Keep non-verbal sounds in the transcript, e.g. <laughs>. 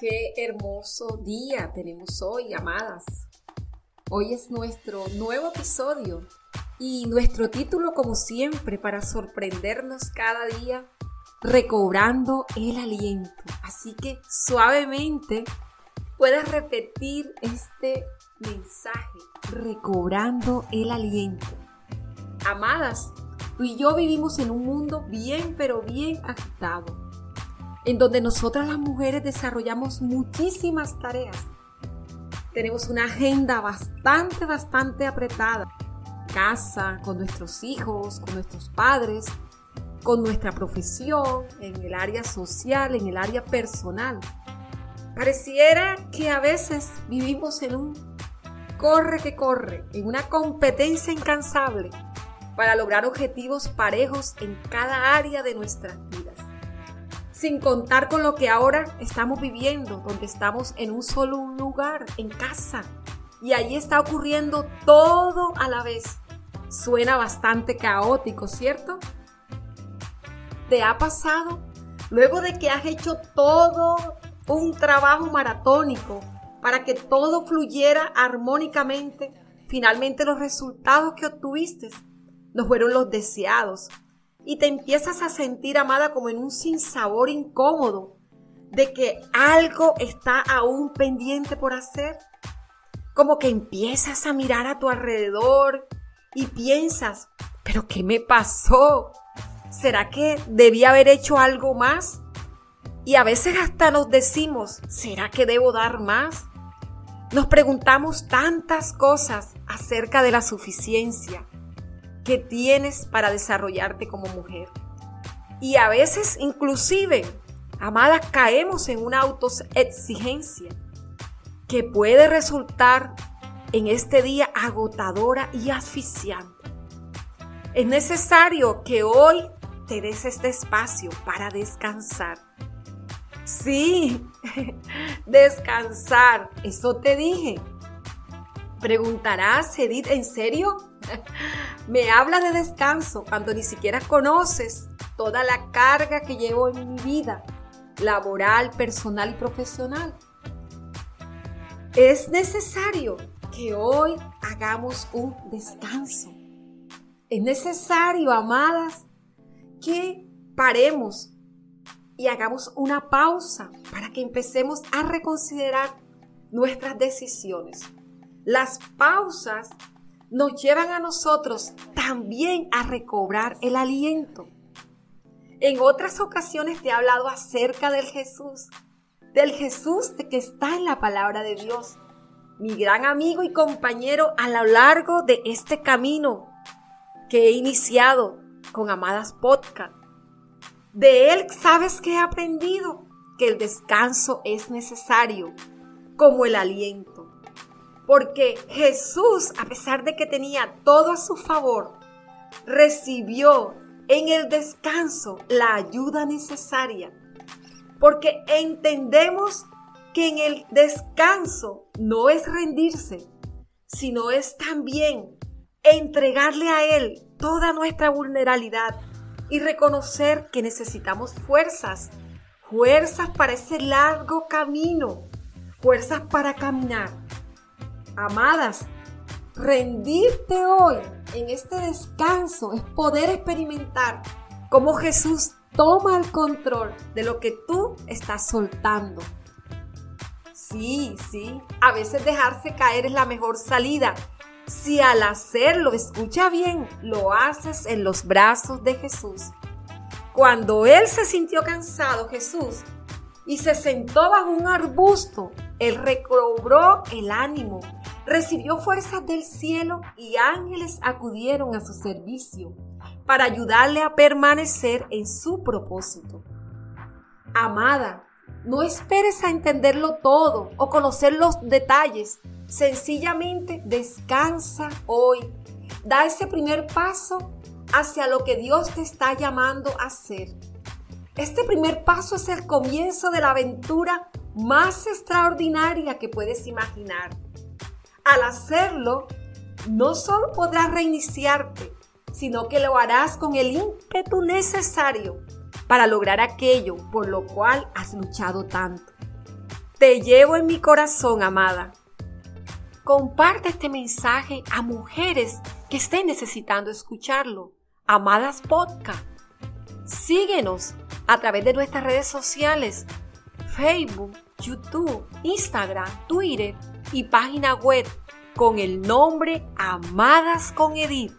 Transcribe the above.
Qué hermoso día tenemos hoy, amadas. Hoy es nuestro nuevo episodio y nuestro título, como siempre, para sorprendernos cada día, recobrando el aliento. Así que suavemente puedes repetir este mensaje, recobrando el aliento. Amadas, tú y yo vivimos en un mundo bien, pero bien agitado en donde nosotras las mujeres desarrollamos muchísimas tareas. Tenemos una agenda bastante, bastante apretada. Casa, con nuestros hijos, con nuestros padres, con nuestra profesión, en el área social, en el área personal. Pareciera que a veces vivimos en un corre que corre, en una competencia incansable para lograr objetivos parejos en cada área de nuestras vidas sin contar con lo que ahora estamos viviendo, donde estamos en un solo lugar, en casa, y allí está ocurriendo todo a la vez. Suena bastante caótico, ¿cierto? ¿Te ha pasado? Luego de que has hecho todo un trabajo maratónico para que todo fluyera armónicamente, finalmente los resultados que obtuviste no fueron los deseados, y te empiezas a sentir amada como en un sinsabor incómodo de que algo está aún pendiente por hacer. Como que empiezas a mirar a tu alrededor y piensas, pero ¿qué me pasó? ¿Será que debía haber hecho algo más? Y a veces hasta nos decimos, ¿será que debo dar más? Nos preguntamos tantas cosas acerca de la suficiencia, que tienes para desarrollarte como mujer. Y a veces inclusive, amadas, caemos en una autoexigencia que puede resultar en este día agotadora y asfixiante. Es necesario que hoy te des este espacio para descansar. Sí, <laughs> descansar, eso te dije. Preguntarás, Edith, ¿en serio? Me habla de descanso cuando ni siquiera conoces toda la carga que llevo en mi vida, laboral, personal y profesional. Es necesario que hoy hagamos un descanso. Es necesario, amadas, que paremos y hagamos una pausa para que empecemos a reconsiderar nuestras decisiones. Las pausas nos llevan a nosotros también a recobrar el aliento. En otras ocasiones te he hablado acerca del Jesús, del Jesús que está en la palabra de Dios, mi gran amigo y compañero a lo largo de este camino que he iniciado con Amadas Podcast. De él sabes que he aprendido que el descanso es necesario, como el aliento porque Jesús, a pesar de que tenía todo a su favor, recibió en el descanso la ayuda necesaria. Porque entendemos que en el descanso no es rendirse, sino es también entregarle a Él toda nuestra vulnerabilidad y reconocer que necesitamos fuerzas, fuerzas para ese largo camino, fuerzas para caminar Amadas, rendirte hoy en este descanso es poder experimentar cómo Jesús toma el control de lo que tú estás soltando. Sí, sí, a veces dejarse caer es la mejor salida. Si al hacerlo, escucha bien, lo haces en los brazos de Jesús. Cuando él se sintió cansado, Jesús, y se sentó bajo un arbusto, él recobró el ánimo recibió fuerzas del cielo y ángeles acudieron a su servicio para ayudarle a permanecer en su propósito. Amada, no esperes a entenderlo todo o conocer los detalles. Sencillamente descansa hoy. Da ese primer paso hacia lo que Dios te está llamando a hacer. Este primer paso es el comienzo de la aventura más extraordinaria que puedes imaginar. Al hacerlo, no solo podrás reiniciarte, sino que lo harás con el ímpetu necesario para lograr aquello por lo cual has luchado tanto. Te llevo en mi corazón, amada. Comparte este mensaje a mujeres que estén necesitando escucharlo. Amadas Podcast. Síguenos a través de nuestras redes sociales, Facebook, YouTube, Instagram, Twitter y página web con el nombre Amadas con Edith.